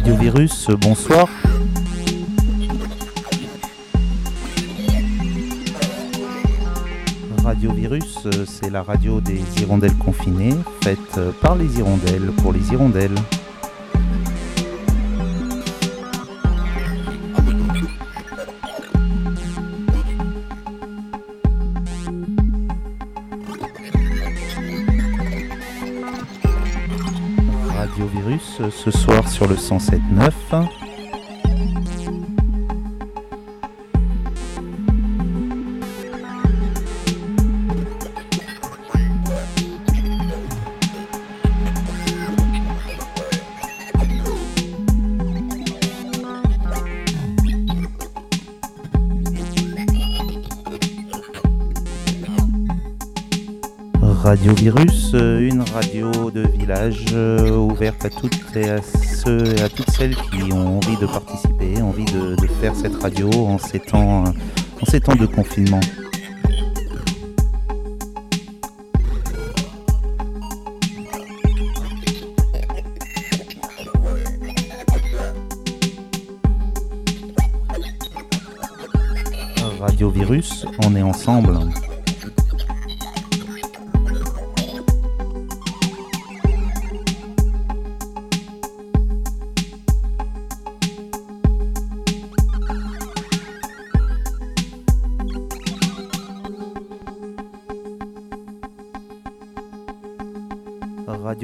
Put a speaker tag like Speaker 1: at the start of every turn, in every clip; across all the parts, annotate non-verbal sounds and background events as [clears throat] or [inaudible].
Speaker 1: Radio Virus, bonsoir. Radio Virus, c'est la radio des hirondelles confinées, faite par les hirondelles pour les hirondelles. Le 107.9. Radio Virus, euh, une radio euh, ouverte à toutes et à ceux et à toutes celles qui ont envie de participer, envie de, de faire cette radio en ces temps, en ces temps de confinement. Radio Virus, on est ensemble.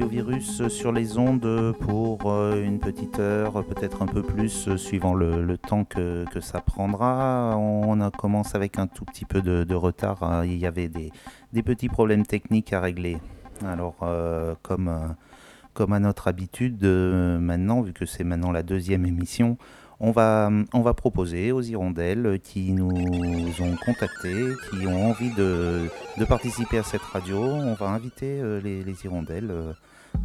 Speaker 1: Virus sur les ondes pour euh, une petite heure, peut-être un peu plus, euh, suivant le, temps que, ça prendra. On commence avec un tout petit peu de, retard. hein. Il y avait des, petits problèmes techniques à régler. Alors, euh, comme, euh, comme à notre habitude, euh, maintenant, vu que c'est maintenant la deuxième émission, on va, on va proposer aux hirondelles qui nous ont contactés, qui ont envie de, participer à cette radio, on va inviter euh, les, les hirondelles euh,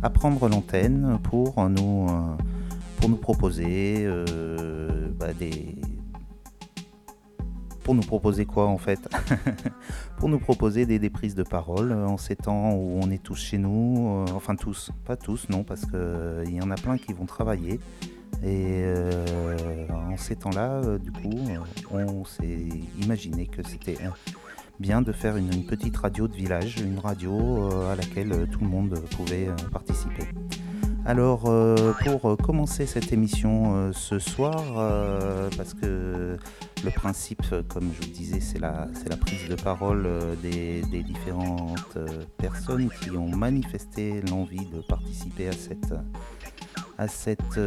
Speaker 1: à prendre l'antenne pour nous, euh, pour nous proposer euh, bah, des... Pour nous proposer quoi en fait [laughs] Pour nous proposer des, des prises de parole en ces temps où on est tous chez nous, euh, enfin tous, pas tous non, parce qu'il y en a plein qui vont travailler. Et en ces temps-là, du coup, on s'est imaginé que c'était bien de faire une, petite radio de village, une radio euh, à laquelle euh, tout le monde pouvait euh, participer. Alors, pour commencer cette émission ce soir, parce que le principe, comme je vous disais, c'est la, la prise de parole des, différentes personnes qui ont manifesté l'envie de participer à cette,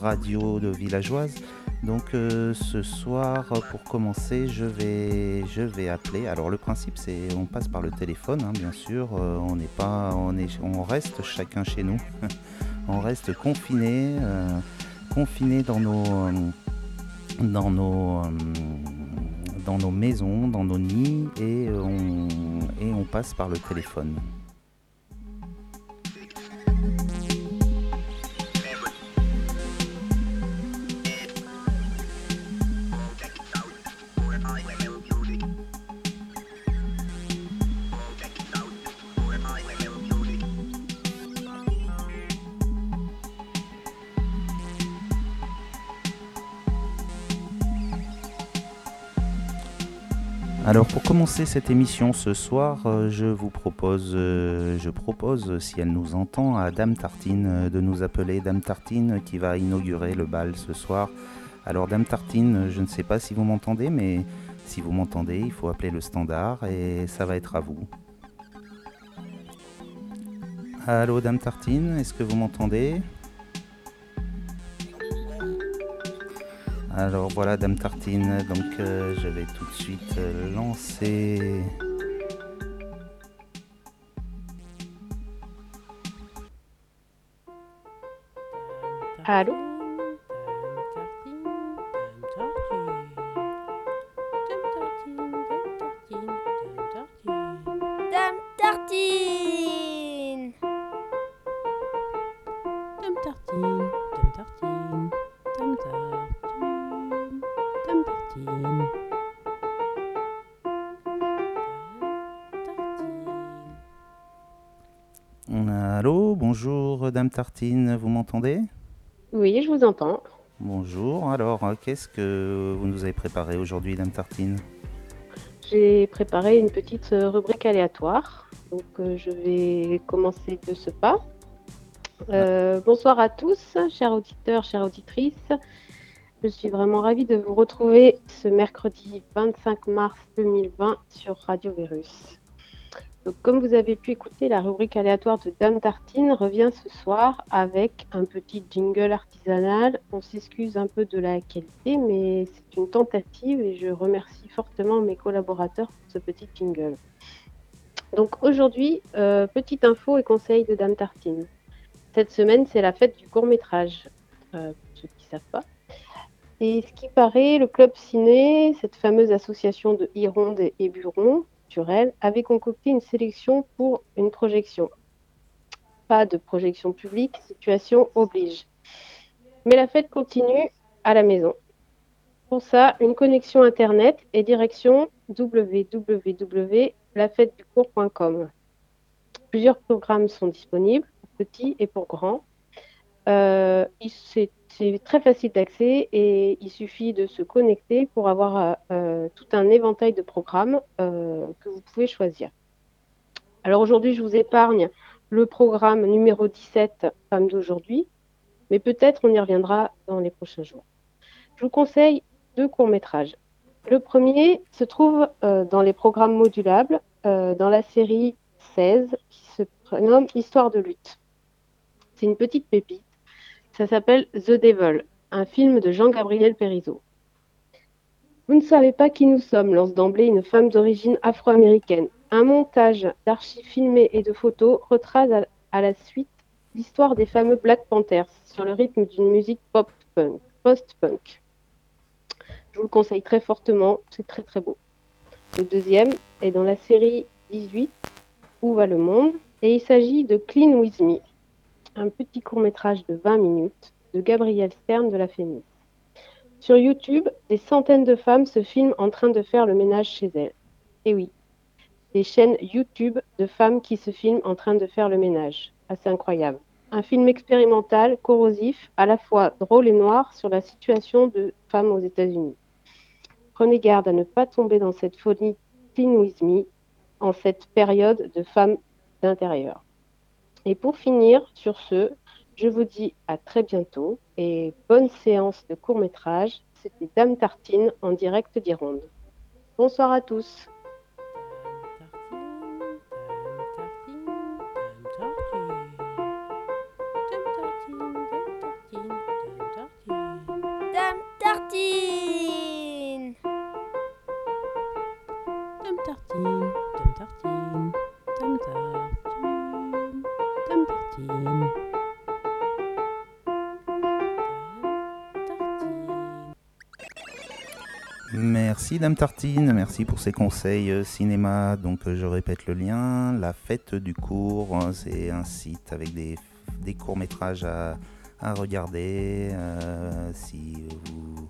Speaker 1: radio de villageoise. Donc euh, ce soir, pour commencer, je vais, je vais appeler. Alors le principe, c'est on passe par le téléphone, hein, bien sûr. Euh, on n'est pas, on est, on reste chacun chez nous. [laughs] on reste confiné, euh, confiné dans nos, dans nos, dans nos maisons, dans nos nids, et on, et on passe par le téléphone. Alors pour commencer cette émission ce soir, euh, je vous propose, euh, je propose, si elle nous entend, à Dame Tartine euh, de nous appeler. Dame Tartine qui va inaugurer le bal ce soir. Alors Dame Tartine, je ne sais pas si vous m'entendez, mais si vous m'entendez, il faut appeler le standard et ça va être à vous. Allô Dame Tartine, est-ce que vous m'entendez? Alors voilà Dame Tartine, donc euh, je vais tout de suite euh, lancer...
Speaker 2: Allô?
Speaker 3: Dame Tartine.
Speaker 1: Vous m'entendez?
Speaker 2: Oui, je vous entends.
Speaker 1: Bonjour, alors euh, qu'est-ce que vous nous avez préparé aujourd'hui, Dame Tartine?
Speaker 2: J'ai préparé une petite euh, rubrique aléatoire. Donc, euh, je vais commencer de ce pas. Euh, bonsoir à tous, chers auditeurs, chères auditrices. Je suis vraiment ravie de vous retrouver ce mercredi 25 mars 2020 sur Radio Virus. Comme vous avez pu écouter, la rubrique aléatoire de Dame Tartine revient ce soir avec un petit jingle artisanal. On s'excuse un peu de la qualité, mais c'est une tentative et je remercie fortement mes collaborateurs pour ce petit jingle. Donc aujourd'hui, euh, petite info et conseil de Dame Tartine. Cette semaine, c'est la fête du court métrage, euh, pour ceux qui ne savent pas. Et ce qui paraît, le Club Ciné, cette fameuse association de Hironde et Buron, avait concocté une sélection pour une projection. Pas de projection publique, situation oblige. Mais la fête continue à la maison. Pour ça, une connexion Internet et direction www.lafêteducours.com. Plusieurs programmes sont disponibles, pour petits et pour grands. Euh, très facile d'accès et il suffit de se connecter pour avoir euh, tout un éventail de programmes euh, que vous pouvez choisir. Alors aujourd'hui, je vous épargne le programme numéro 17, Femmes d'aujourd'hui, mais peut-être on y reviendra dans les prochains jours. Je vous conseille deux courts-métrages. Le premier se trouve euh, dans les programmes modulables, euh, dans la série 16, qui se prénomme Histoire de lutte. C'est une petite pépite. Ça s'appelle The Devil, un film de Jean-Gabriel Périzot. Vous ne savez pas qui nous sommes, lance d'emblée une femme d'origine afro-américaine. Un montage d'archives filmées et de photos retrace à, à la suite l'histoire des fameux Black Panthers sur le rythme d'une musique pop-punk, post-punk. Je vous le conseille très fortement, c'est très très beau. Le deuxième est dans la série 18, Où va le monde? Et il s'agit de Clean With Me, un petit court-métrage de 20 minutes de Gabrielle Stern de la Fémis. Sur YouTube, des centaines de femmes se filment en train de faire le ménage chez elles. Et oui, des chaînes YouTube de femmes qui se filment en train de faire le ménage. Assez incroyable. Un film expérimental, corrosif, à la fois drôle et noir sur la situation de femmes aux États-Unis. Prenez garde à ne pas tomber dans cette folie clean with me en cette période de femmes d'intérieur. Et pour finir sur ce, je vous dis à très bientôt et bonne séance de court métrage. C'était Dame Tartine en direct d'Ironde. Bonsoir à tous.
Speaker 1: Merci Dame Tartine, merci pour ces conseils euh, cinéma. Donc euh, je répète le lien, la fête du cours, hein, c'est un site avec des, des courts-métrages à, à regarder. euh, si vous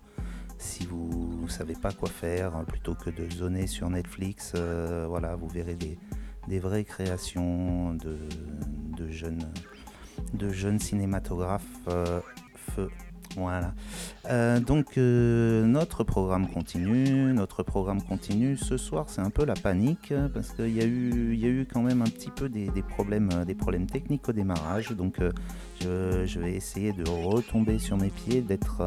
Speaker 1: si vous savez pas quoi faire, plutôt que de zoner sur Netflix, euh, voilà, vous verrez des, des vraies créations de, de jeunes de jeunes cinématographes euh, feu. Voilà. Euh, donc euh, notre programme continue, notre programme continue. Ce soir, c'est un peu la panique euh, parce qu'il y a eu, y a eu quand même un petit peu des, problèmes, des problèmes techniques au démarrage. Donc je, je vais essayer de retomber sur mes pieds, d'être,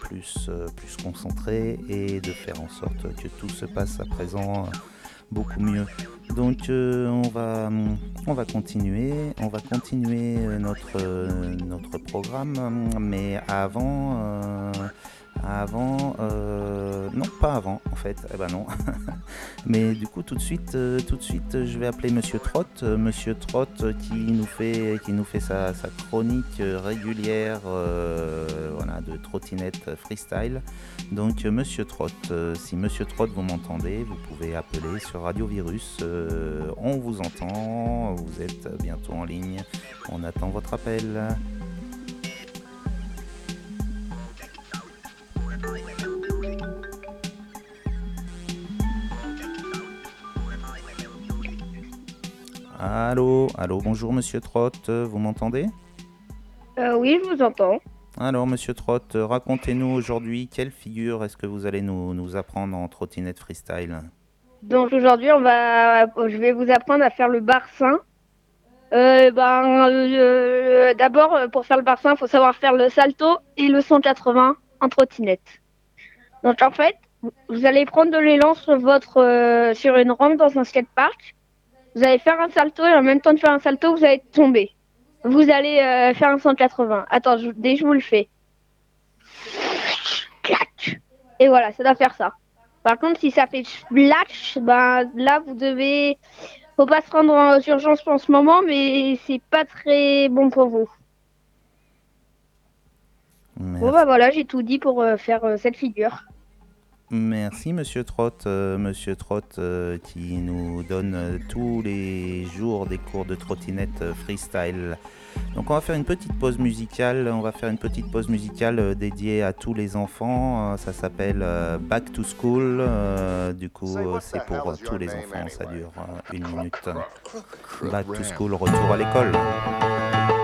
Speaker 1: plus, plus concentré et de faire en sorte que tout se passe à présent beaucoup mieux. Donc euh, on va on va continuer, on va continuer notre euh, notre programme, mais avant euh, avant euh, non pas avant en fait, eh ben non. [laughs] mais du coup tout de suite euh, tout de suite je vais appeler Monsieur Trott, euh, Monsieur Trott qui nous fait sa, chronique régulière voilà de trottinette freestyle. Donc Monsieur Trott, si Monsieur Trott vous m'entendez, vous pouvez appeler sur Radio Virus. on vous entend, vous êtes bientôt en ligne. On attend votre appel. Allô, allô, bonjour Monsieur Trott, vous m'entendez?
Speaker 4: Euh, oui, je vous entends.
Speaker 1: Alors, monsieur Trott, racontez-nous aujourd'hui quelle figure est-ce que vous allez nous, nous apprendre en trottinette freestyle?
Speaker 3: Donc aujourd'hui, on va, je vais vous apprendre à faire le barcin. Euh, ben, euh, d'abord, pour faire le barcin, il faut savoir faire le salto et le 180 en trottinette. Donc en fait, vous allez prendre de l'élan sur votre euh, sur une rampe dans un skatepark. Vous allez faire un salto et en même temps de faire un salto, vous allez tomber. Vous allez euh, faire un 180. Attends, je, dès je vous le fais. Et voilà, ça doit faire ça. Par contre, si ça fait splash, ben là vous devez faut pas se rendre en urgence en ce moment, mais c'est pas très bon pour vous. Bon bah voilà, j'ai tout dit pour euh, faire euh, cette figure.
Speaker 1: Merci Monsieur Trott, euh, Monsieur Trott euh, qui nous donne euh, tous les jours des cours de trottinette freestyle. Donc on va faire une petite pause musicale, on va faire une petite pause musicale dédiée à tous les enfants. Ça s'appelle Back to School. Du coup c'est pour tous les enfants, ça dure une minute. Back to School, retour à l'école.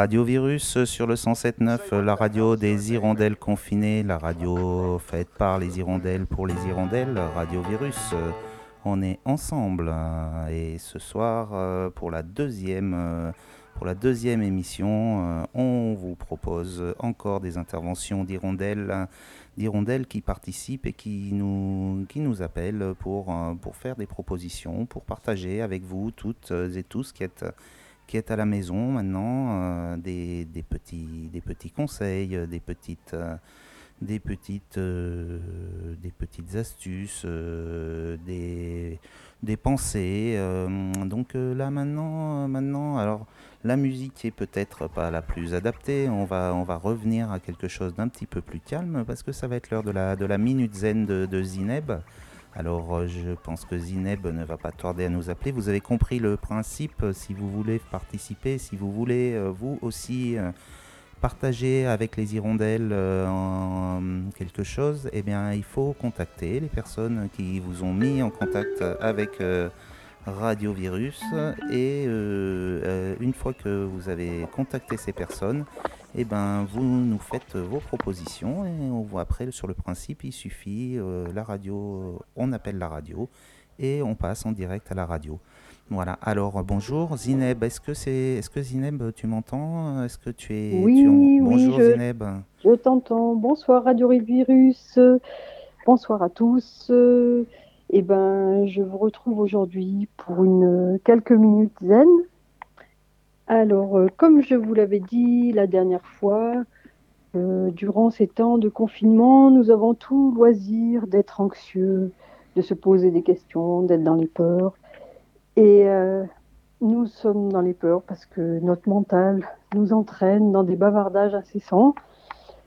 Speaker 1: Radio Virus sur le 107.9, la radio des hirondelles confinées, la radio faite par les hirondelles pour les hirondelles, Radio Virus. On est ensemble et ce soir euh, pour la deuxième euh, pour émission, euh, on vous propose encore des interventions d'hirondelles, d'hirondelles qui participent et qui nous, qui nous appellent pour, pour faire des propositions, pour partager avec vous toutes et tous qui êtes qui est à la maison maintenant, euh, des, des petits, des petits conseils, euh, des petites, euh, des petites, des petites astuces, des, des pensées. donc là maintenant, maintenant, alors la musique est peut-être pas la plus adaptée. On va, on va revenir à quelque chose d'un petit peu plus calme parce que ça va être l'heure de la, de la minute zen de Zineb. Alors, euh, je pense que Zineb ne va pas tarder à nous appeler. Vous avez compris le principe. euh, Si vous voulez participer, si vous voulez euh, vous aussi partager avec les hirondelles quelque chose, eh bien, il faut contacter les personnes qui vous ont mis en contact avec Radio Virus. Et euh, euh, une fois que vous avez contacté ces personnes, eh ben, vous nous faites vos propositions et on voit après sur le principe, il suffit euh, la radio, on appelle la radio et on passe en direct à la radio. Voilà. Alors bonjour Zineb, est-ce que c'est, est-ce que Zineb tu m'entends? Est-ce que tu es
Speaker 4: Oui,
Speaker 1: tu en-
Speaker 4: oui,
Speaker 1: Bonjour
Speaker 4: je-
Speaker 1: Zineb.
Speaker 4: Je t'entends. Bonsoir Radio Virus. Bonsoir à tous. Eh ben, je vous retrouve aujourd'hui pour une quelques minutes zen. Alors, euh, comme je vous l'avais dit la dernière fois, euh, durant ces temps de confinement, nous avons tout loisir d'être anxieux, de se poser des questions, d'être dans les peurs. Et euh, nous sommes dans les peurs parce que notre mental nous entraîne dans des bavardages incessants.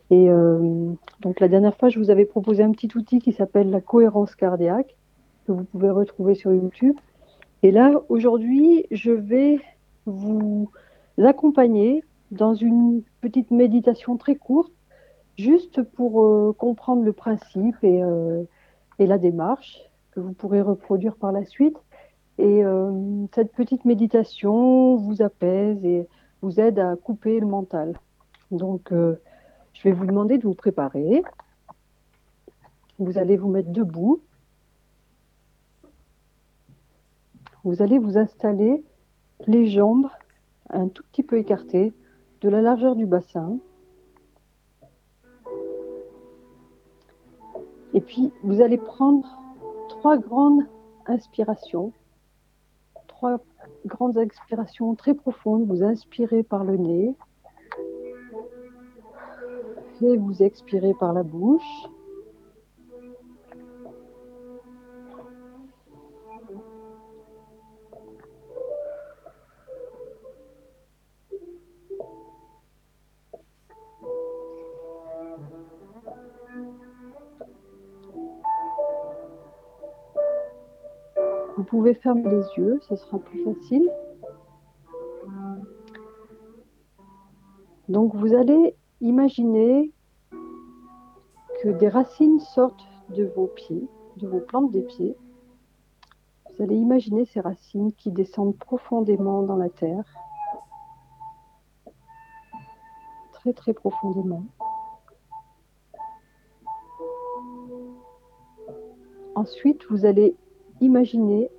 Speaker 4: Et euh, donc la dernière fois, je vous avais proposé un petit outil qui s'appelle la cohérence cardiaque, que vous pouvez retrouver sur YouTube. Et là, aujourd'hui, je vais vous accompagner dans une petite méditation très courte, juste pour euh, comprendre le principe et, euh, et la démarche que vous pourrez reproduire par la suite. Et euh, cette petite méditation vous apaise et vous aide à couper le mental. Donc, je vais vous demander de vous préparer. Vous allez vous mettre debout. Vous allez vous installer les jambes un tout petit peu écartées de la largeur du bassin. Et puis, vous allez prendre trois grandes inspirations, trois grandes expirations très profondes. Vous inspirez par le nez et vous expirez par la bouche. Pouvez fermer les yeux, ce sera plus facile. Donc vous allez imaginer que des racines sortent de vos pieds, de vos plantes des pieds. Vous allez imaginer ces racines qui descendent profondément dans la terre, très très profondément. Ensuite, vous allez imaginer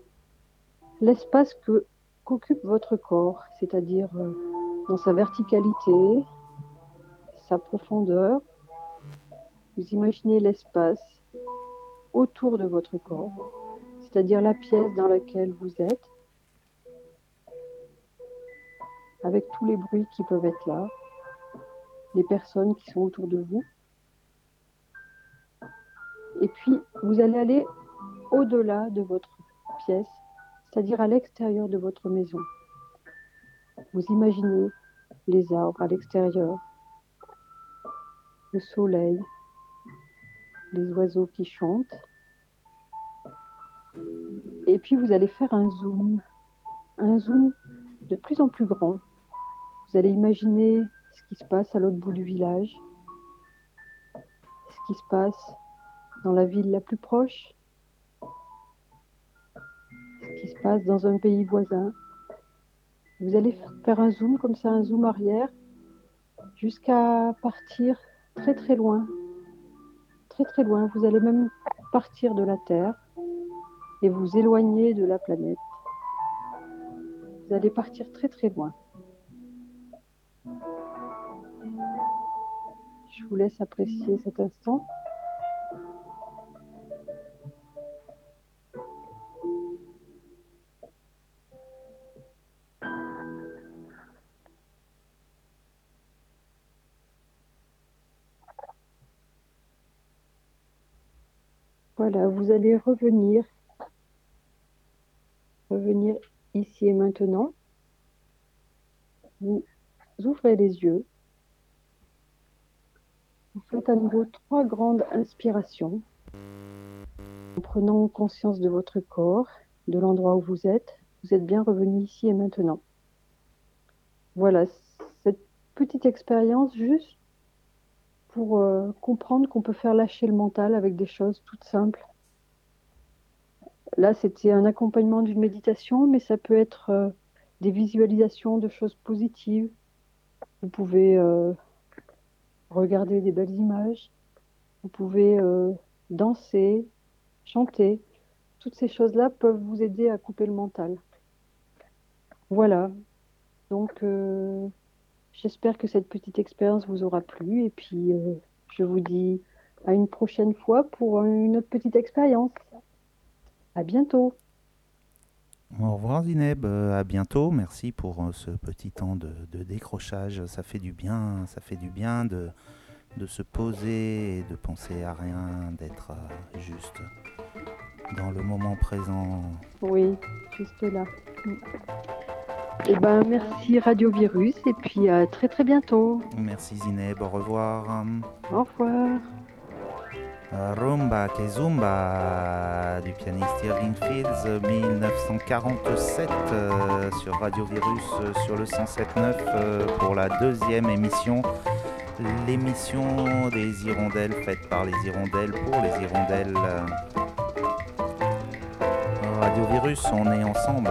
Speaker 4: l'espace qu'occupe votre corps, c'est-à-dire euh, dans sa verticalité, sa profondeur. Vous imaginez l'espace autour de votre corps, c'est-à-dire la pièce dans laquelle vous êtes, avec tous les bruits qui peuvent être là, les personnes qui sont autour de vous. Et puis, vous allez aller au-delà de votre pièce, c'est-à-dire à, l'extérieur de votre maison. Vous imaginez les arbres à l'extérieur, le soleil, les oiseaux qui chantent. Et puis vous allez faire un zoom, un zoom de plus en plus grand. Vous allez imaginer ce qui se passe à l'autre bout du village, ce qui se passe dans la ville la plus proche, dans un pays voisin. Vous allez faire un zoom comme ça, un zoom arrière, jusqu'à partir très très loin. Très très loin. Vous allez même partir de la Terre et vous éloigner de la planète. Vous allez partir très très loin. Je vous laisse apprécier cet instant. Vous allez revenir, revenir ici et maintenant. Vous ouvrez les yeux. Vous faites à nouveau trois grandes inspirations en prenant conscience de votre corps, de l'endroit où vous êtes. Vous êtes bien revenu ici et maintenant. Voilà, cette petite expérience juste pour euh, comprendre qu'on peut faire lâcher le mental avec des choses toutes simples. Là, c'était un accompagnement d'une méditation, mais ça peut être euh, des visualisations de choses positives. Vous pouvez euh, regarder des belles images, vous pouvez danser, chanter. Toutes ces choses-là peuvent vous aider à couper le mental. Voilà. Donc, J'espère que cette petite expérience vous aura plu et puis euh, je vous dis à une prochaine fois pour une autre petite expérience. À bientôt.
Speaker 1: Au revoir Zineb, euh, à bientôt. Merci pour euh, ce petit temps de, décrochage. Ça fait du bien, ça fait du bien de, de se poser et de penser à rien, d'être juste dans le moment présent.
Speaker 4: Oui, juste là. Eh ben, merci Radio Virus et puis à très très bientôt.
Speaker 1: Merci Zineb, au revoir.
Speaker 4: Au revoir.
Speaker 1: Rumba que Zumba du pianiste Irving Fields 1947 euh, sur Radio Virus euh, sur le 107.9 euh, pour la deuxième émission. L'émission des hirondelles faite par les hirondelles pour les hirondelles. Radio Virus on est ensemble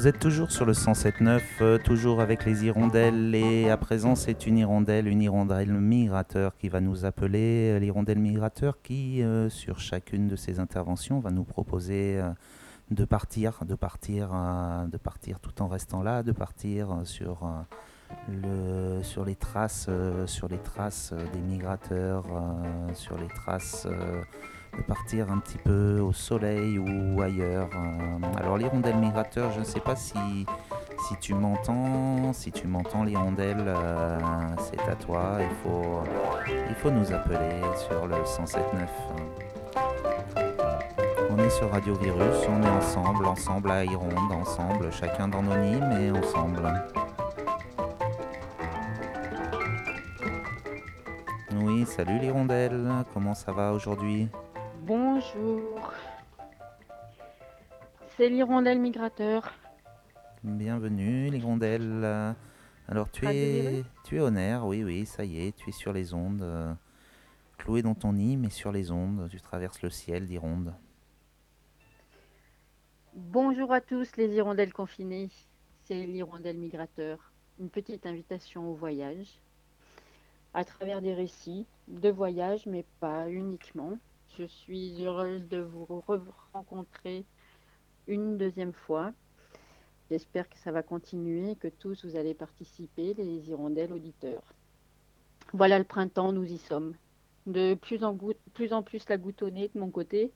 Speaker 1: Vous êtes toujours sur le 107.9, euh, toujours avec les hirondelles, et à présent c'est une hirondelle, une hirondelle migrateur qui va nous appeler, euh, l'hirondelle migrateur qui, euh, sur chacune de ses interventions, va nous proposer de partir, de partir, de partir tout en restant là, de partir sur, le, sur les traces, sur les traces des migrateurs, sur les traces de partir un petit peu au soleil ou ailleurs. Euh, alors l'hirondelle migrateur, je ne sais pas si, si tu m'entends, si tu m'entends l'hirondelle, euh, c'est à toi, il faut, il faut nous appeler sur le 107.9. On est sur Radio Virus, on est ensemble, ensemble à Hironde, ensemble, chacun dans nos nids, mais ensemble. Oui, salut l'hirondelle, comment ça va aujourd'hui?
Speaker 5: Bonjour. C'est l'hirondelle migrateur.
Speaker 1: Bienvenue l'hirondelle. Alors tu es, tu es au nerf, oui, oui, ça y est, tu es sur les ondes. Euh, cloué dans ton nid, mais sur les ondes, tu traverses le ciel d'hironde.
Speaker 5: Bonjour à tous les hirondelles confinées. C'est l'hirondelle migrateur. Une petite invitation au voyage à travers des récits de voyage, mais pas uniquement. Je suis heureuse de vous rencontrer une deuxième fois. J'espère que ça va continuer, que tous vous allez participer, les hirondelles auditeurs. Voilà le printemps, nous y sommes. De plus en, plus, la goutonnée de mon côté,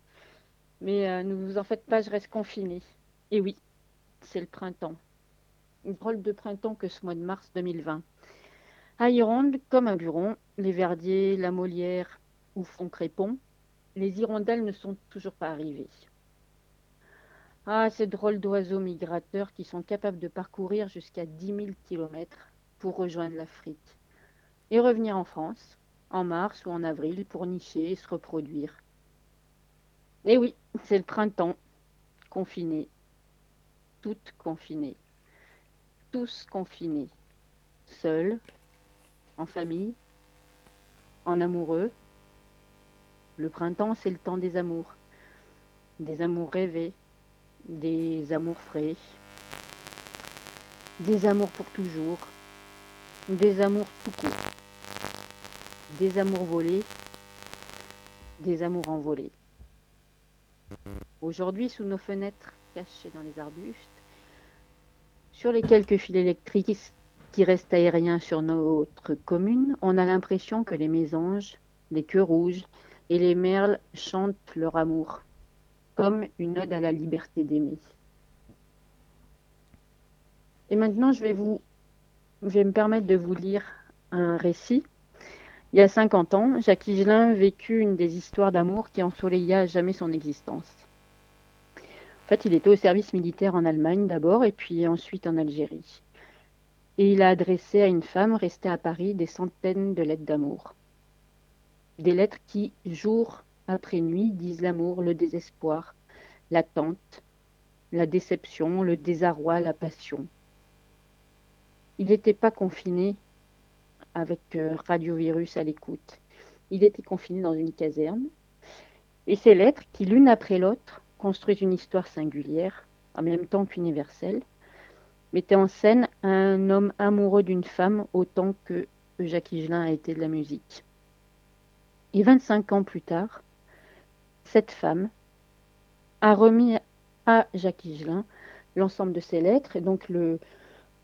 Speaker 5: mais euh, ne vous en faites pas, je reste confinée. Et oui, c'est le printemps. Une drôle de printemps que ce mois de mars 2020. À Hironde, comme un buron, les verdiers, la Molière ou Font Crépon les hirondelles ne sont toujours pas arrivées. Ah, ces drôles d'oiseaux migrateurs qui sont capables de parcourir jusqu'à 10 000 kilomètres pour rejoindre l'Afrique et revenir en France en mars ou en avril pour nicher et se reproduire. Et oui, c'est le printemps, confiné, toutes confinées, tous confinés, seuls, en famille, en amoureux, le printemps, c'est le temps des amours. Des amours rêvés, des amours frais, des amours pour toujours, des amours tout court, des amours volés, des amours envolés. Aujourd'hui, sous nos fenêtres cachées dans les arbustes, sur les quelques fils électriques qui restent aériens sur notre commune, on a l'impression que les mésanges, les queues rouges, et les merles chantent leur amour, comme une ode à la liberté d'aimer. Et maintenant, je vais, vous, me permettre de vous lire un récit. Il y a 50 ans, Jacques Higelin vécut une des histoires d'amour qui ensoleilla jamais son existence. En fait, il était au service militaire en Allemagne d'abord et puis ensuite en Algérie. Et il a adressé à une femme restée à Paris des centaines de lettres d'amour. Des lettres qui, jour après nuit, disent l'amour, le désespoir, l'attente, la déception, le désarroi, la passion. Il n'était pas confiné avec euh, Radiovirus à l'écoute. Il était confiné dans une caserne. Et ces lettres, qui l'une après l'autre construisent une histoire singulière, en même temps qu'universelle, mettaient en scène un homme amoureux d'une femme autant que Jacques Higelin a été de la musique. Et 25 ans plus tard, cette femme a remis à Jacques Higelin l'ensemble de ses lettres. Et donc le,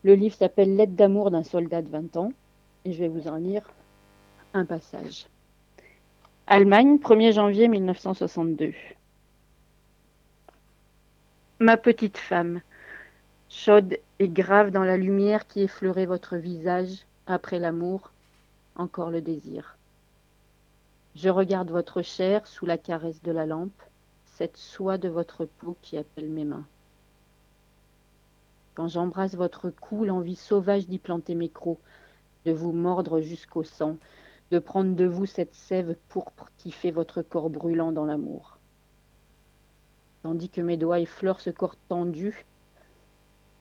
Speaker 5: le livre s'appelle Lettre d'amour d'un soldat de 20 ans. Et je vais vous en lire un passage. Allemagne, 1er janvier 1962. Ma petite femme, chaude et grave dans la lumière qui effleurait votre visage après l'amour, encore le désir. Je regarde votre chair sous la caresse de la lampe, cette soie de votre peau qui appelle mes mains. Quand j'embrasse votre cou, l'envie sauvage d'y planter mes crocs, de vous mordre jusqu'au sang, de prendre de vous cette sève pourpre qui fait votre corps brûlant dans l'amour. Tandis que mes doigts effleurent ce corps tendu,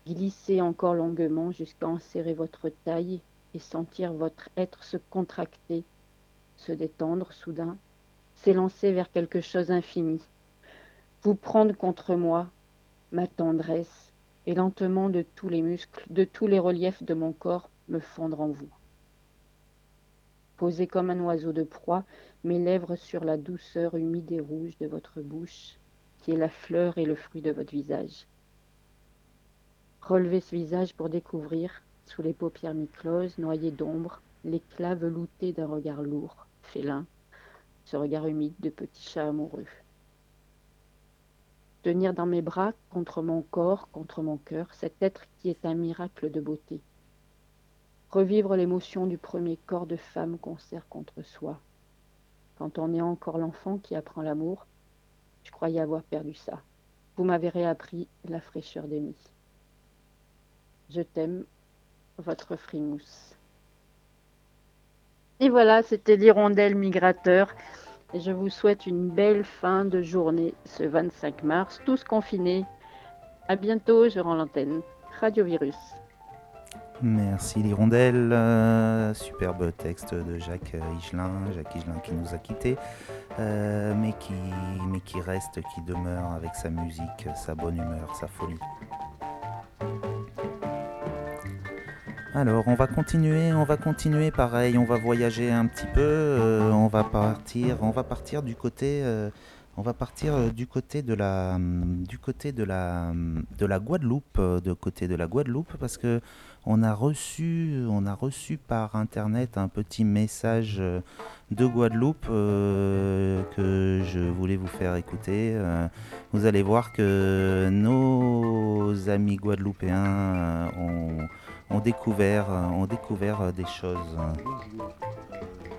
Speaker 5: glisser encore longuement jusqu'à enserrer votre taille et sentir votre être se contracter se détendre soudain, s'élancer vers quelque chose d'infini, vous prendre contre moi, ma tendresse, et lentement de tous les muscles, de tous les reliefs de mon corps me fondre en vous. Posé comme un oiseau de proie, mes lèvres sur la douceur humide et rouge de votre bouche, qui est la fleur et le fruit de votre visage. Relevez ce visage pour découvrir, sous les paupières mi-closes, noyées d'ombre, l'éclat velouté d'un regard lourd, félin, ce regard humide de petit chat amoureux. Tenir dans mes bras, contre mon corps, contre mon cœur, cet être qui est un miracle de beauté. Revivre l'émotion du premier corps de femme qu'on serre contre soi. Quand on est encore l'enfant qui apprend l'amour, je croyais avoir perdu ça. Vous m'avez réappris la fraîcheur d'aimer. Je t'aime, votre frimousse. Et voilà, c'était l'hirondelle migrateur. Je vous souhaite une belle fin de journée ce 25 mars, tous confinés. À bientôt, je rends l'antenne. Radio Virus.
Speaker 1: Merci l'hirondelle. Euh, superbe texte de Jacques Higelin. Jacques Higelin qui nous a quittés, euh, mais qui reste, qui demeure avec sa musique, sa bonne humeur, sa folie. Alors on va continuer, on va continuer pareil, on va voyager un petit peu, euh, on va partir, on va partir du côté, euh, on va partir euh, du côté de la, du côté de la, de la Guadeloupe, de côté de la Guadeloupe, parce que on a reçu par internet un petit message de Guadeloupe que je voulais vous faire écouter. vous allez voir que nos amis guadeloupéens ont ont découvert, ont découvert des choses.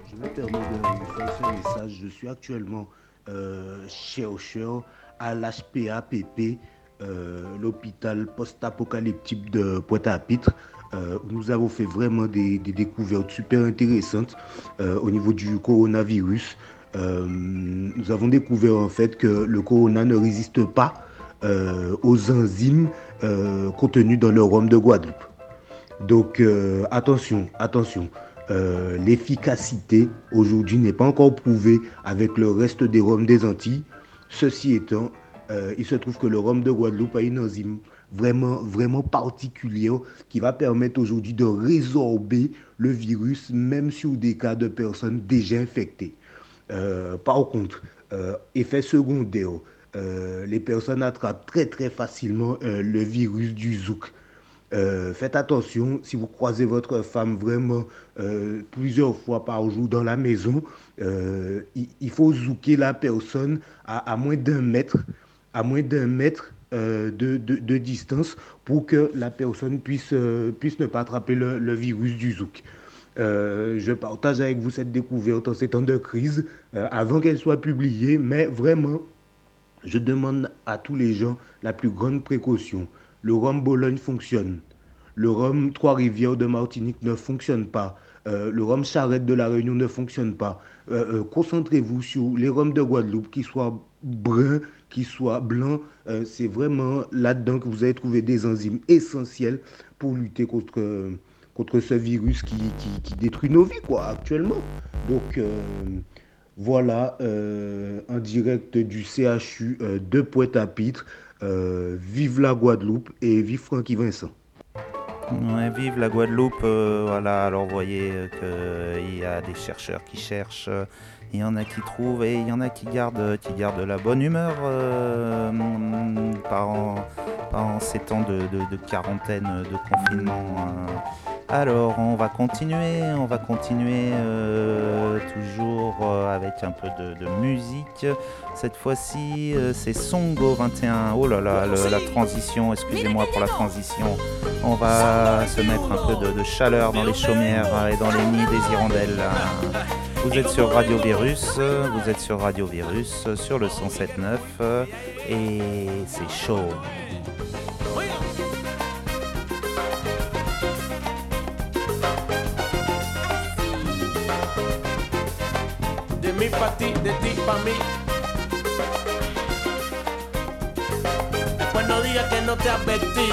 Speaker 6: Je me permets de faire message. Je suis actuellement euh, chercheur à l'HPAPP, euh, l'hôpital post-apocalyptique de Pointe-à-Pitre. Euh, nous avons fait vraiment des, découvertes super intéressantes euh, au niveau du coronavirus. nous avons découvert en fait que le corona ne résiste pas aux enzymes contenues dans le rhum de Guadeloupe. Donc euh, attention, attention. Euh, l'efficacité aujourd'hui n'est pas encore prouvée avec le reste des rhums des Antilles. Ceci étant, euh, il se trouve que le rhum de Guadeloupe a une enzyme vraiment, vraiment particulière qui va permettre aujourd'hui de résorber le virus même sur des cas de personnes déjà infectées. par contre, effet secondaire, les personnes attrapent très très facilement le virus du zouk. Euh, faites attention, si vous croisez votre femme vraiment euh, plusieurs fois par jour dans la maison, euh, il, faut zouker la personne à, moins d'un mètre, à moins d'un mètre de, distance pour que la personne puisse, puisse ne pas attraper le, virus du zouk. je partage avec vous cette découverte en ces temps de crise, avant qu'elle soit publiée, mais vraiment, je demande à tous les gens la plus grande précaution. Le rhum Bologne fonctionne. Le rhum Trois-Rivières de Martinique ne fonctionne pas. Euh, le rhum Charrette de la Réunion ne fonctionne pas. Euh, euh, concentrez-vous sur les rhums de Guadeloupe, qu'ils soient bruns, qu'ils soient blancs. c'est vraiment là-dedans que vous allez trouver des enzymes essentielles pour lutter contre, ce virus qui, qui, détruit nos vies quoi, actuellement. Donc voilà, en direct du CHU de Pointe-à-Pitre. Euh, vive la Guadeloupe et vive Francky Vincent.
Speaker 1: vive la Guadeloupe, euh, voilà, alors vous voyez qu'il y a des chercheurs qui cherchent, il y en a qui trouvent et il y en a qui gardent, la bonne humeur euh, pendant, ces temps de, quarantaine, de confinement. Alors, on va continuer, on va continuer euh, toujours euh, avec un peu de, musique. Cette fois-ci, euh, c'est Songo 21. Oh là là, la transition, excusez-moi pour la transition. On va se mettre un peu de, chaleur dans les chaumières et dans les nids des hirondelles. Vous êtes sur Radio Virus, vous êtes sur Radio Virus, sur le 107.9 et c'est chaud.
Speaker 7: Mí para ti, de ti para mí. Después no digas que no te advertí.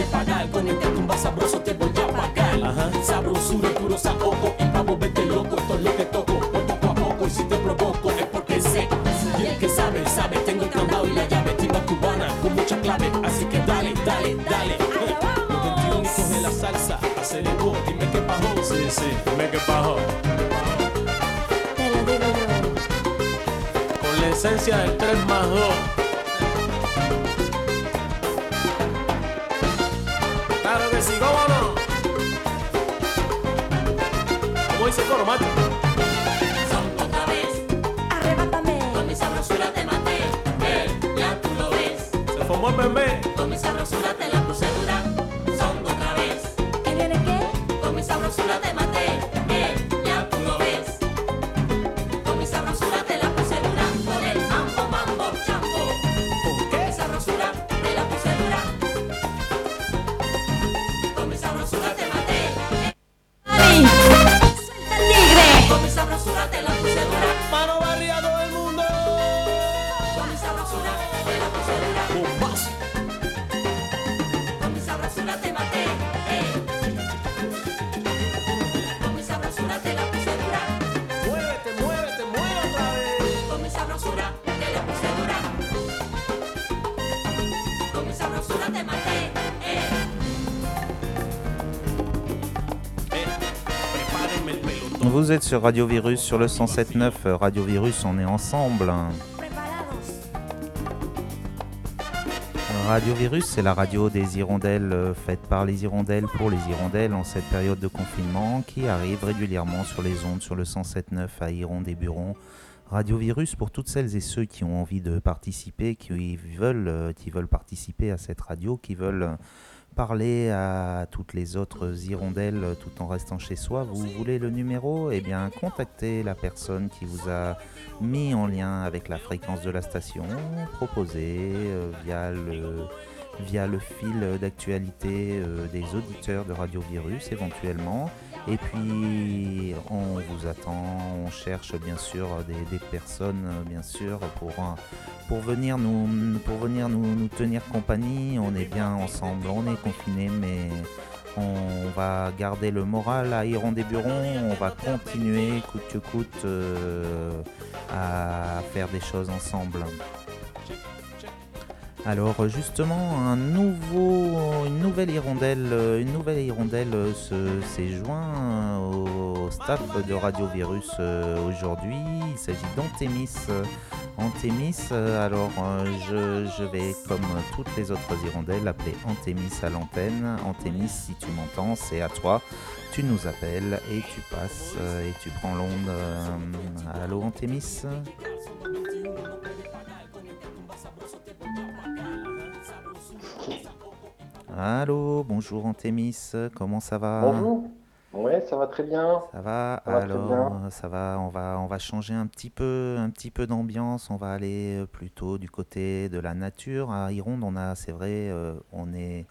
Speaker 7: Puede pagar. Con este tumba sabroso te voy a pagar. Sabrosura, puro saoco y pa' volverte loco. Esto es lo que toco, voy poco a poco. Y si te provoco es porque sé. Y el que sabe, sabe. Tengo el candado y la llave. Timba cubana con mucha clave. Así que dale, dale, dale. Los 21 coge la salsa. Aceleró, dime qué pasó. Sí, sí, dime qué pasó.
Speaker 8: Te lo digo yo.
Speaker 7: Con la esencia del 3 más 2. Se formó
Speaker 1: Vous êtes sur Radio Virus, sur le 107.9. euh, Radio Virus, on est ensemble. Radio Virus, c'est la radio des hirondelles euh, faite par les hirondelles pour les hirondelles en cette période de confinement qui arrive régulièrement sur les ondes sur le 107.9 à Hirondé-Buron. Radio Virus pour toutes celles et ceux qui ont envie de participer, qui veulent, euh, qui veulent participer à cette radio, qui veulent parler à toutes les autres hirondelles tout en restant chez soi. Vous voulez le numéro? Eh bien, contactez la personne qui vous a mis en lien avec la fréquence de la station, proposé euh, via le via le fil d'actualité euh, des auditeurs de Radio Virus éventuellement. Et puis on vous attend, on cherche bien sûr des, des personnes bien sûr pour, pour venir, nous, pour venir nous, tenir compagnie. On est bien ensemble, on est confinés mais on va garder le moral à Hirondé-Buron, on va continuer coûte que coûte euh, à faire des choses ensemble. Alors justement, un nouveau, une nouvelle hirondelle, euh, une nouvelle hirondelle euh, se- s'est joint euh, au staff de Radio Virus euh, aujourd'hui. Il s'agit d'Antémis. Euh, Antémis, euh, alors euh, je, vais, comme toutes les autres hirondelles, appeler Antémis à l'antenne. Antémis, si tu m'entends, c'est à toi. Tu nous appelles et tu passes euh, et tu prends l'onde. euh, allô Antémis? Allô, bonjour Antémis, comment ça va?
Speaker 9: Bonjour. Ouais, ça va très bien.
Speaker 1: Ça va?
Speaker 9: Ça
Speaker 1: Alors, euh, ça va, on va, on va changer un petit peu, un petit peu d'ambiance. On va aller euh, plutôt du côté de la nature. À Ironde, on a, c'est vrai, euh, on est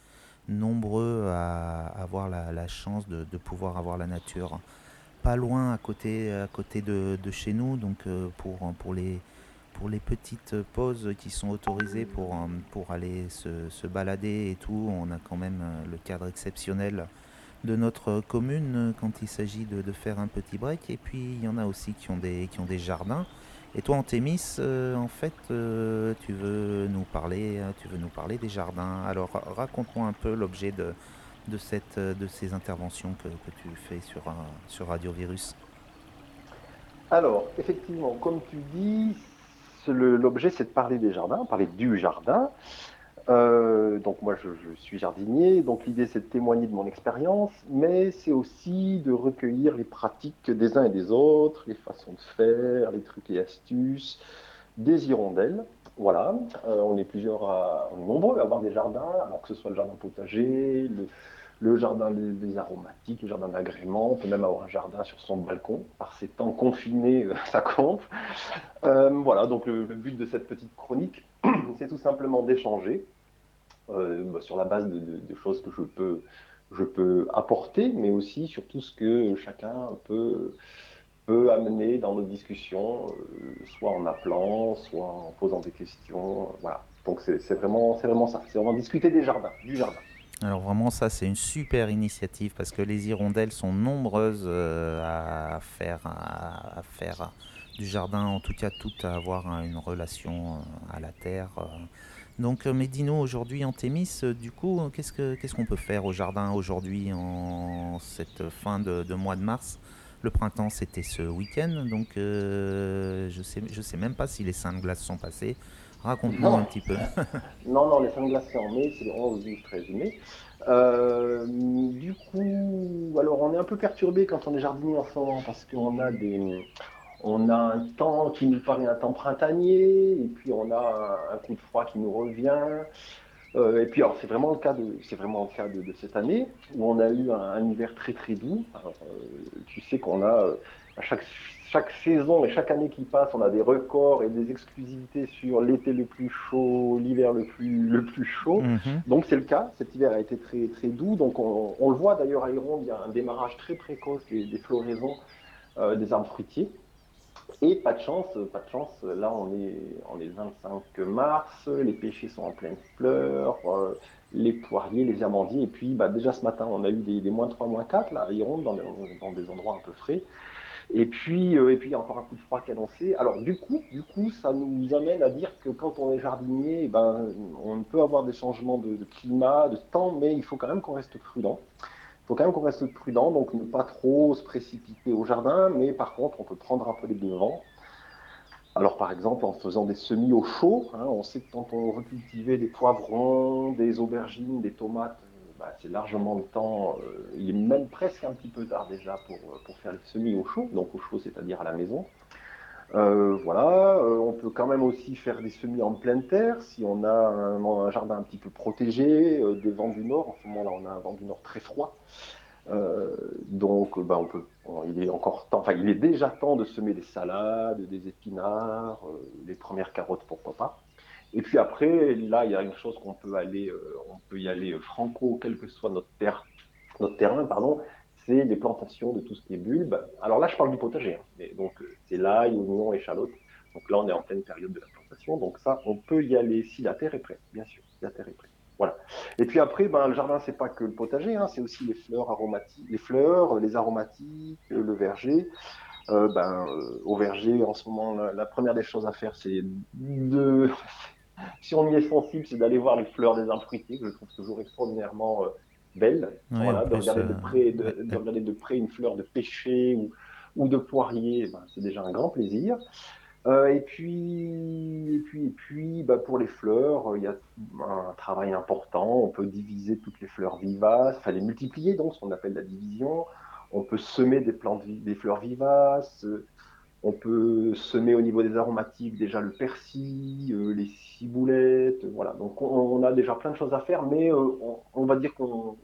Speaker 1: nombreux à avoir la, la chance de, de pouvoir avoir la nature pas loin à côté, à côté de, de chez nous. Donc, euh, pour, pour les pour les petites pauses qui sont autorisées pour, euh, pour aller se, se balader et tout, on a quand même euh, le cadre exceptionnel de notre commune euh, quand il s'agit de, faire un petit break. Et puis il y en a aussi qui ont des, qui ont des jardins. Et toi, Antémis, en fait, tu veux nous parler, tu veux nous parler des jardins. Alors ra- raconte-moi un peu l'objet de, de, cette, de ces interventions que, que tu fais sur, sur Radio Virus.
Speaker 9: Alors, effectivement, comme tu dis, l'objet c'est de parler des jardins, parler du jardin. Euh, donc moi je, suis jardinier, donc l'idée c'est de témoigner de mon expérience, mais c'est aussi de recueillir les pratiques des uns et des autres, les façons de faire, les trucs et astuces des hirondelles. Voilà, Euh, on est plusieurs, à- on est nombreux à avoir des jardins, alors que ce soit le jardin potager, le, le jardin des, aromatiques, le jardin d'agrément, on peut même avoir un jardin sur son balcon. Par ces temps confinés, euh, [laughs] ça compte. Euh, voilà, donc le, but de cette petite chronique, [clears throat] c'est tout simplement d'échanger euh, bah, sur la base de, choses que je peux, apporter, mais aussi sur tout ce que chacun peut, peut amener dans nos discussions, soit en appelant, soit en posant des questions. voilà. Donc c'est vraiment, vraiment ça, c'est vraiment discuter des jardins, du jardin.
Speaker 1: Alors vraiment ça c'est une super initiative parce que les hirondelles sont nombreuses euh, à faire du jardin, en tout cas toutes à avoir une relation euh, à la terre. euh. Donc dis-nous aujourd'hui en Thémis, du coup qu'est-ce que qu'est-ce qu'on peut faire au jardin aujourd'hui en cette fin de, mois de mars? Le printemps c'était ce week-end donc je sais je sais même pas si les saints de glace sont passés. Raconte-nous un petit peu. [laughs]
Speaker 9: Non, non, les saints glaces c'est en mai, c'est le 11, 12, 13 mai. Euh, du coup, alors on est un peu perturbé quand on est jardinier en ce moment parce qu'on a des, on a un temps qui nous paraît un temps printanier et puis on a un, un coup de froid qui nous revient. Euh, et puis alors c'est vraiment le cas de, c'est vraiment le cas de, de cette année où on a eu un, un hiver très très doux. Alors, euh, tu sais qu'on a euh, à chaque chaque saison et chaque année qui passe, on a des records et des exclusivités sur l'été le plus chaud, l'hiver le plus, le plus chaud.
Speaker 1: Mhm.
Speaker 9: Donc c'est le cas, cet hiver a été très, très doux. Donc on, on le voit d'ailleurs à Ironde, il y a un démarrage très précoce des, des floraisons euh, des arbres fruitiers. Et pas de chance, pas de chance, là on est, on est le 25 mars, les pêchers sont en pleine fleur, euh, les poiriers, les amandiers, et puis bah, déjà ce matin on a eu des, des moins 3, moins 4 là, à Ironde, dans, dans des endroits un peu frais. Et puis, euh, et puis encore un coup de froid annoncé. Alors du coup, du coup, ça nous amène à dire que quand on est jardinier, eh ben, on peut avoir des changements de, climat, de temps, mais il faut quand même qu'on reste prudent. Il faut quand même qu'on reste prudent, donc ne pas trop se précipiter au jardin, mais par contre, on peut prendre un peu les devants. Alors par exemple, en faisant des semis au chaud, hein, on sait que quand on recultivait des poivrons, des aubergines, des tomates, bah, c'est largement le temps, euh, il est même presque un petit peu tard déjà pour, euh, faire les semis au chaud, donc au chaud c'est-à-dire à la maison. Euh, voilà, on peut quand même aussi faire des semis en pleine terre si on a un, jardin un petit peu protégé des vents du nord. En ce moment-là, on a un vent du nord très froid. Donc, ben, on peut, il est encore temps, il est déjà temps de semer des salades, des épinards, les premières carottes, pourquoi pas. Et puis après, là, il y a une chose qu'on peut aller, euh, on peut y aller franco, quel que soit notre terre, notre terrain, pardon, c'est les plantations de tout ce qui est bulbe. Alors là, je parle du potager, hein, mais donc euh, c'est l'ail, oignon, échalote. Donc là, on est en pleine période de la plantation, donc ça, on peut y aller si la terre est prête, bien sûr, si la terre est prête. Voilà. Et puis après, ben, le jardin, c'est pas que le potager, hein, c'est aussi les fleurs aromatiques, les fleurs, les aromatiques, le verger. Euh, ben, au verger, en ce moment, la première des choses à faire, c'est de, si on y est sensible, c'est d'aller voir les fleurs des arbres fruitiers, que je trouve toujours extraordinairement euh, belles.
Speaker 1: Ouais,
Speaker 9: voilà, de regarder de
Speaker 1: euh,
Speaker 9: près, de,
Speaker 1: ouais,
Speaker 9: de
Speaker 1: ouais.
Speaker 9: regarder de près une fleur de pêcher ou, ou de poirier, ben, c'est déjà un grand plaisir. Euh, et puis, et puis, et puis bah, pour les fleurs, euh, il y a un travail important. On peut diviser toutes les fleurs vivaces, enfin les multiplier, donc ce qu'on appelle la division. On peut semer des plantes, des fleurs vivaces. Euh, On peut semer au niveau des aromatiques déjà le persil, euh, les ciboulettes, voilà. Donc on, a déjà plein de choses à faire, mais euh, on, va dire qu'on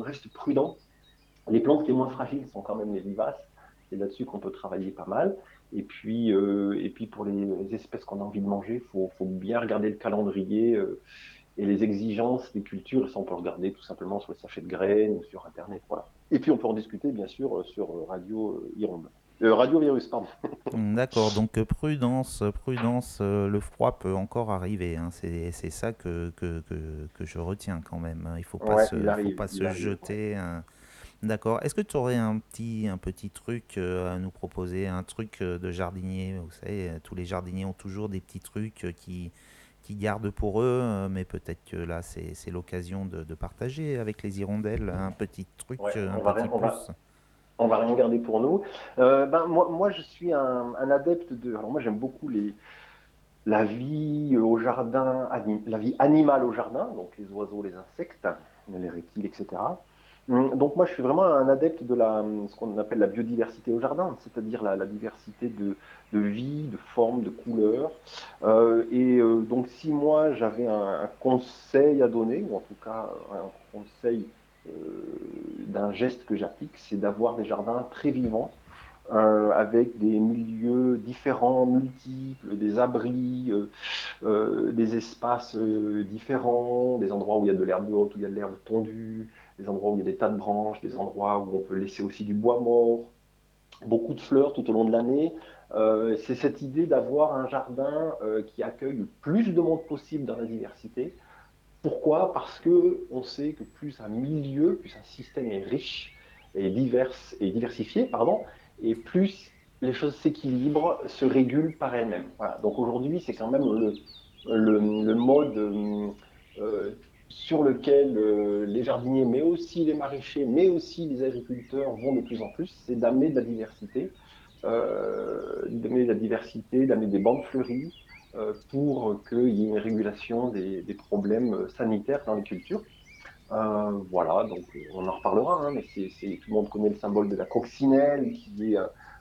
Speaker 9: reste prudent. Les plantes les moins fragiles sont quand même les vivaces. C'est là-dessus qu'on peut travailler pas mal. Et puis, euh, et puis pour les espèces qu'on a envie de manger, il faut, bien regarder le calendrier euh, et les exigences des cultures. Ça, on peut regarder tout simplement sur les sachets de graines ou sur Internet. Voilà. Et puis, on peut en discuter, bien sûr, euh, sur euh, Radio euh, Ironde. Euh, Radio Virus, pardon.
Speaker 1: D'accord, donc euh, prudence, euh, prudence, euh, le froid peut encore arriver. hein, C'est c'est ça que, que, que, que je retiens quand même. hein, Il faut pas
Speaker 9: Ouais,
Speaker 1: se,
Speaker 9: il
Speaker 1: faut pas se
Speaker 9: arrive.
Speaker 1: jeter. hein. D'accord. Est-ce que tu aurais un petit, un petit truc euh, à nous proposer, un truc euh, de jardinier? Vous savez, tous les jardiniers ont toujours des petits trucs euh, qui, qui gardent pour eux, euh, mais peut-être que là, c'est c'est l'occasion de, de partager avec les hirondelles un petit truc,
Speaker 9: Ouais,
Speaker 1: un petit
Speaker 9: va-
Speaker 1: plus.
Speaker 9: On va rien garder pour nous. Euh, ben, moi, moi, je suis un, adepte de. Alors, moi, j'aime beaucoup la vie au jardin, la vie animale au jardin, donc les oiseaux, les insectes, les reptiles, etc. Hum, Donc, moi, je suis vraiment un adepte de ce qu'on appelle la biodiversité au jardin, c'est-à-dire la, diversité de, vie, de formes, de couleurs. Euh, et euh, donc, si moi, j'avais un, conseil à donner, ou en tout cas un conseil d'un geste que j'applique, c'est d'avoir des jardins très vivants, euh, avec des milieux différents, multiples, des abris, euh, euh, des espaces euh, différents, des endroits où il y a de l'herbe haute, où il y a de l'herbe tondue, des endroits où il y a des tas de branches, des endroits où on peut laisser aussi du bois mort, beaucoup de fleurs tout au long de l'année. Euh, c'est cette idée d'avoir un jardin euh, qui accueille le plus de monde possible dans la diversité Pourquoi? Parce que on sait que plus un milieu, plus un système est riche et divers et diversifié, pardon, et plus les choses s'équilibrent, se régulent par elles-mêmes. Donc aujourd'hui, c'est quand même le, mode euh, sur lequel euh, les jardiniers, mais aussi les maraîchers, mais aussi les agriculteurs vont de plus en plus, c'est d'amener de la diversité, euh, d'amener de la diversité, d'amener des bandes fleuries pour qu'il y ait une régulation des, problèmes sanitaires dans les cultures. Euh, voilà, donc on en reparlera, hein, mais tout le monde connaît le symbole de la coccinelle, qui est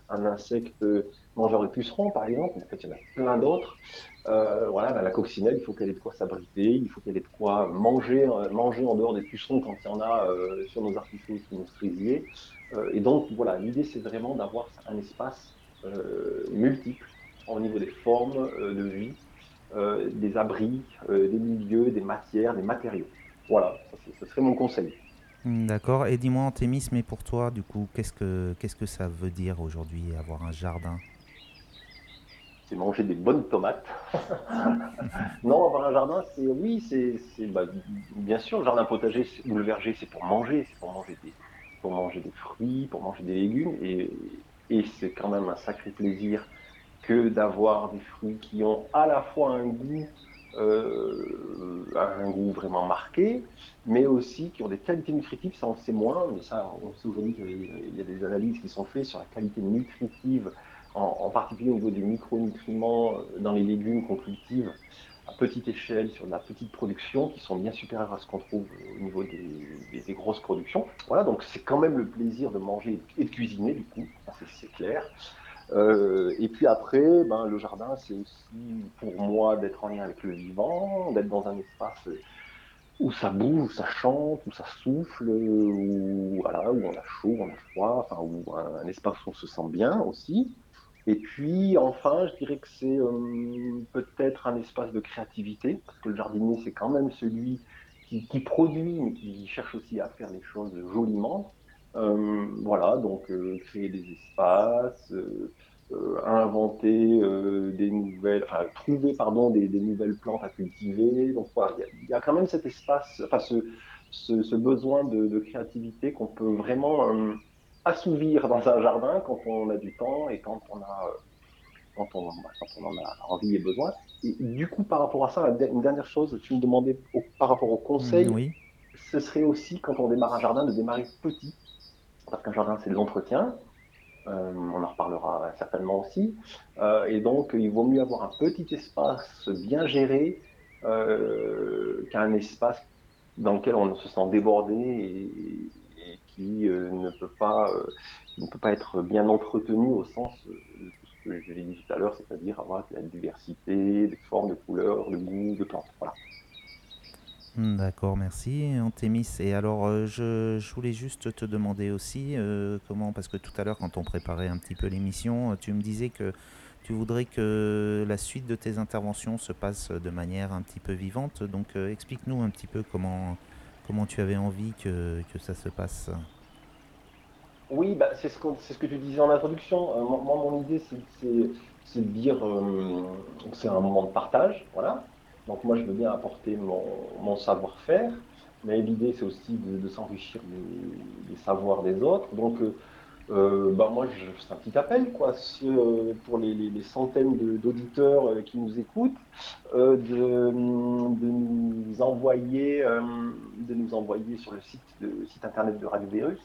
Speaker 9: un, insecte mangeur de pucerons, par exemple, en fait il y en a plein d'autres. Euh, voilà, bah, la coccinelle, il faut qu'elle ait de quoi s'abriter, il faut qu'elle ait de quoi manger, euh, manger en dehors des pucerons quand il y en a euh, sur nos artichauts, sur nos cerisiers. Euh, et donc voilà, l'idée c'est vraiment d'avoir un espace euh, multiple au niveau des formes euh, de vie, euh, des abris, euh, des milieux, des matières, des matériaux. Voilà, ça, ce serait mon conseil.
Speaker 1: Hmm, D'accord. Et dis-moi, Antémis, mais pour toi, du coup, qu'est-ce que qu'est-ce que ça veut dire aujourd'hui avoir un jardin?
Speaker 9: C'est manger des bonnes tomates. [laughs] non, avoir un jardin, c'est oui, c'est c'est- bah, bien sûr le jardin potager ou le verger, c'est pour manger, c'est pour manger des pour manger des fruits, pour manger des légumes, et, et c'est quand même un sacré plaisir que d'avoir des fruits qui ont à la fois un goût euh, un goût vraiment marqué, mais aussi qui ont des qualités nutritives, ça on sait moins, mais ça on sait aujourd'hui qu'il y a des analyses qui sont faites sur la qualité nutritive en, particulier au niveau des micronutriments euh, dans les légumes qu'on cultive à petite échelle, sur de la petite production, qui sont bien supérieurs à ce qu'on trouve au niveau des, des- grosses productions. Voilà, donc c'est quand même le plaisir de manger et de cuisiner, du coup, c'est clair. Euh, et puis après, ben, le jardin, c'est aussi pour moi d'être en lien avec le vivant, d'être dans un espace où ça bouge, où ça chante, où ça souffle, où, on a chaud, on a froid, enfin, où un, un espace où on se sent bien aussi. Et puis enfin, je dirais que c'est euh, peut-être un espace de créativité, parce que le jardinier, c'est quand même celui qui, qui produit, mais qui cherche aussi à faire les choses joliment. Euh, voilà, donc euh, créer des espaces, euh, inventer des nouvelles, enfin trouver pardon des, des nouvelles plantes à cultiver. Donc voilà, il y a, il y a quand même cet espace, enfin ce, ce, ce besoin de, de créativité qu'on peut vraiment assouvir dans un jardin quand on a du temps et quand on a quand on, bah, quand on en a envie et besoin. Et du coup, par rapport à ça, une dernière chose, tu me demandais au- par rapport au conseil,
Speaker 1: Oui.
Speaker 9: ce serait aussi quand on démarre un jardin de démarrer petit, parce qu'un jardin c'est de l'entretien. Euh, on en reparlera certainement aussi. Euh, et donc, il vaut mieux avoir un petit espace bien géré euh, qu'un espace dans lequel on se sent débordé et, qui ne peut pas ne peut pas être bien entretenu au sens de ce que je l'ai dit tout à l'heure, c'est-à-dire avoir de la diversité, des formes, de couleurs, de goûts, de plantes. Voilà.
Speaker 1: Hmm, D'accord, merci Antémis. Et alors, euh, je, voulais juste te demander aussi euh, comment, parce que tout à l'heure, quand on préparait un petit peu l'émission, euh, tu me disais que tu voudrais que la suite de tes interventions se passe de manière un petit peu vivante. Donc, explique-nous un petit peu comment, comment tu avais envie que, ça se passe.
Speaker 9: Oui, bah, c'est ce, ce que tu disais en introduction. Moi, mon idée, c'est de dire que c'est un moment de partage. Voilà. Donc, moi, je veux bien apporter mon, savoir-faire, mais l'idée, c'est aussi de, s'enrichir des, savoirs des autres. Donc, euh, euh, bah, moi, c'est un petit appel, quoi, pour les, centaines d'auditeurs euh, qui nous écoutent, euh, de, nous envoyer, de nous envoyer sur le site, internet de Radio Virus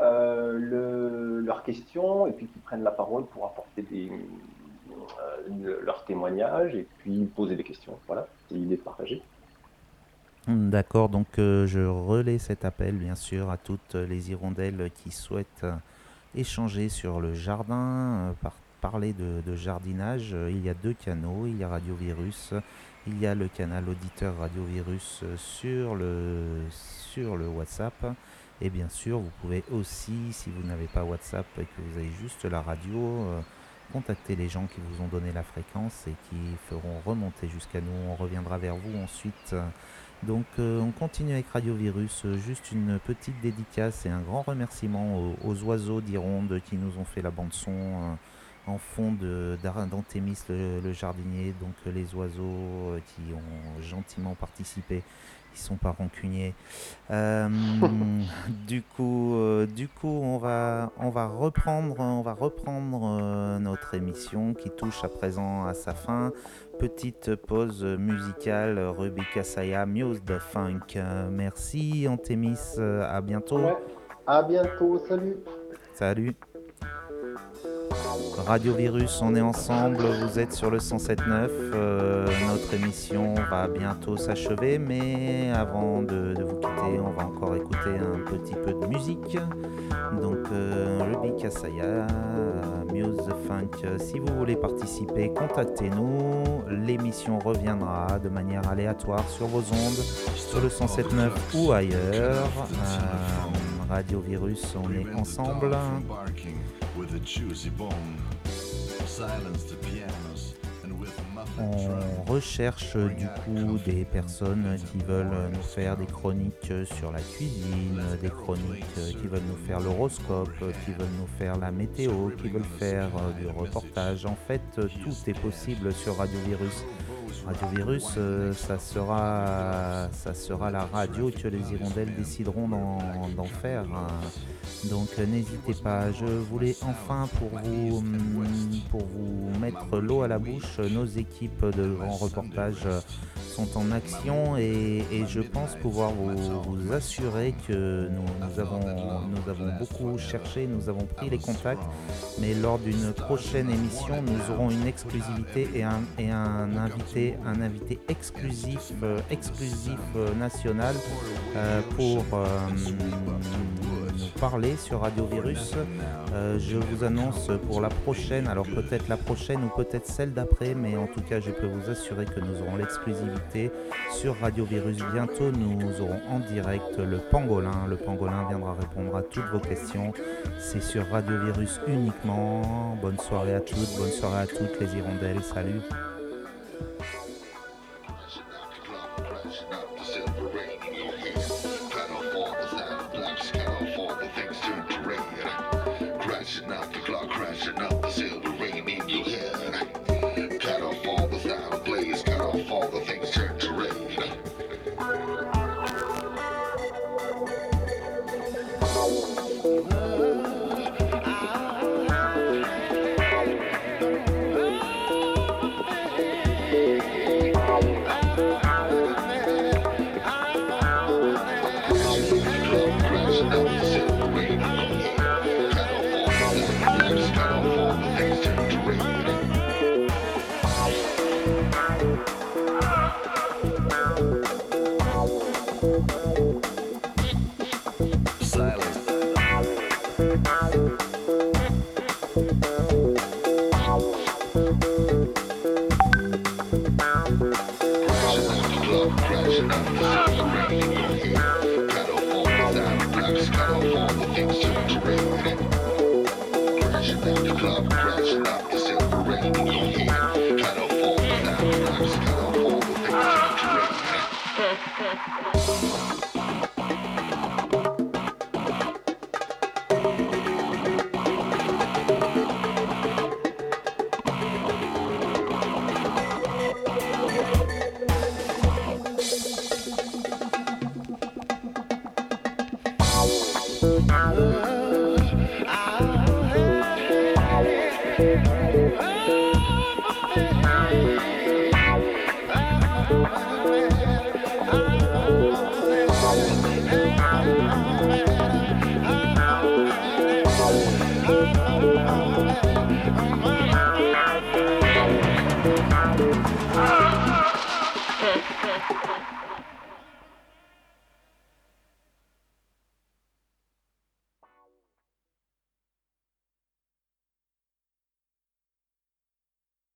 Speaker 9: le- leurs questions et puis qu'ils prennent la parole pour apporter des, euh, leurs témoignages et puis poser des questions. Voilà, c'est l'idée de partager.
Speaker 1: D'accord, donc euh, je relais cet appel bien sûr à toutes les hirondelles qui souhaitent euh, échanger sur le jardin, par- parler de, jardinage. Il y a deux canaux, il y a Radio Virus, il y a le canal auditeur Radio Virus sur le, sur le WhatsApp. Et bien sûr, vous pouvez aussi, si vous n'avez pas WhatsApp et que vous avez juste la radio, contacter les gens qui vous ont donné la fréquence et qui feront remonter jusqu'à nous. On reviendra vers vous ensuite. Donc euh, on continue avec Radio Virus, juste une petite dédicace et un grand remerciement aux, aux oiseaux d'Ironde qui nous ont fait la bande son euh, en fond d'Antémis le, jardinier, donc les oiseaux euh, qui ont gentiment participé. Ils sont pas rancuniers. Euh, [laughs] du coup, euh, du coup, on va, on va reprendre, on va reprendre euh, notre émission qui touche à présent à sa fin. Petite pause musicale, Rebecca Saya, Muse the Funk. Merci Antémis, à bientôt.
Speaker 9: Ouais. À bientôt, salut.
Speaker 1: Salut. Radio Virus, on est ensemble, vous êtes sur le 107.9. euh, notre émission va bientôt s'achever, mais avant de, vous quitter, on va encore écouter un petit peu de musique. Donc, euh, Ruby Kasaya, Muse Funk. Si vous voulez participer, contactez-nous. L'émission reviendra de manière aléatoire sur vos ondes, sur le 107.9 ou ailleurs. Euh, Radio Virus, on est ensemble. On recherche euh, du coup des personnes qui veulent nous faire des chroniques euh, sur la cuisine, euh, des chroniques euh, qui veulent nous faire l'horoscope, euh, qui veulent nous faire la météo, qui veulent faire euh, du reportage. En fait, euh, tout est possible sur Radio Virus. Radio Virus, euh, ça, sera, ça sera la radio que les hirondelles décideront d'en faire. hein. Donc euh, n'hésitez pas. Je voulais enfin pour vous, hum, pour vous mettre l'eau à la bouche, euh, nos équipes de grands reportages euh, sont en action et, je pense pouvoir vous, vous assurer que nous, nous avons, nous avons beaucoup cherché, nous avons pris les contacts, mais lors d'une prochaine émission, nous aurons une exclusivité et un, et un invité, un invité exclusif, euh, exclusif euh, national euh, pour parler sur Radio Virus. Je vous annonce pour la prochaine, alors peut-être la prochaine ou peut-être celle d'après, mais en tout cas, je peux vous assurer que nous aurons l'exclusivité sur Radio Virus. Bientôt, nous aurons en direct le pangolin. Le pangolin viendra répondre à toutes vos questions. C'est sur Radio Virus uniquement. Bonne soirée à toutes, bonne soirée à toutes les hirondelles. Salut.
Speaker 8: Bye.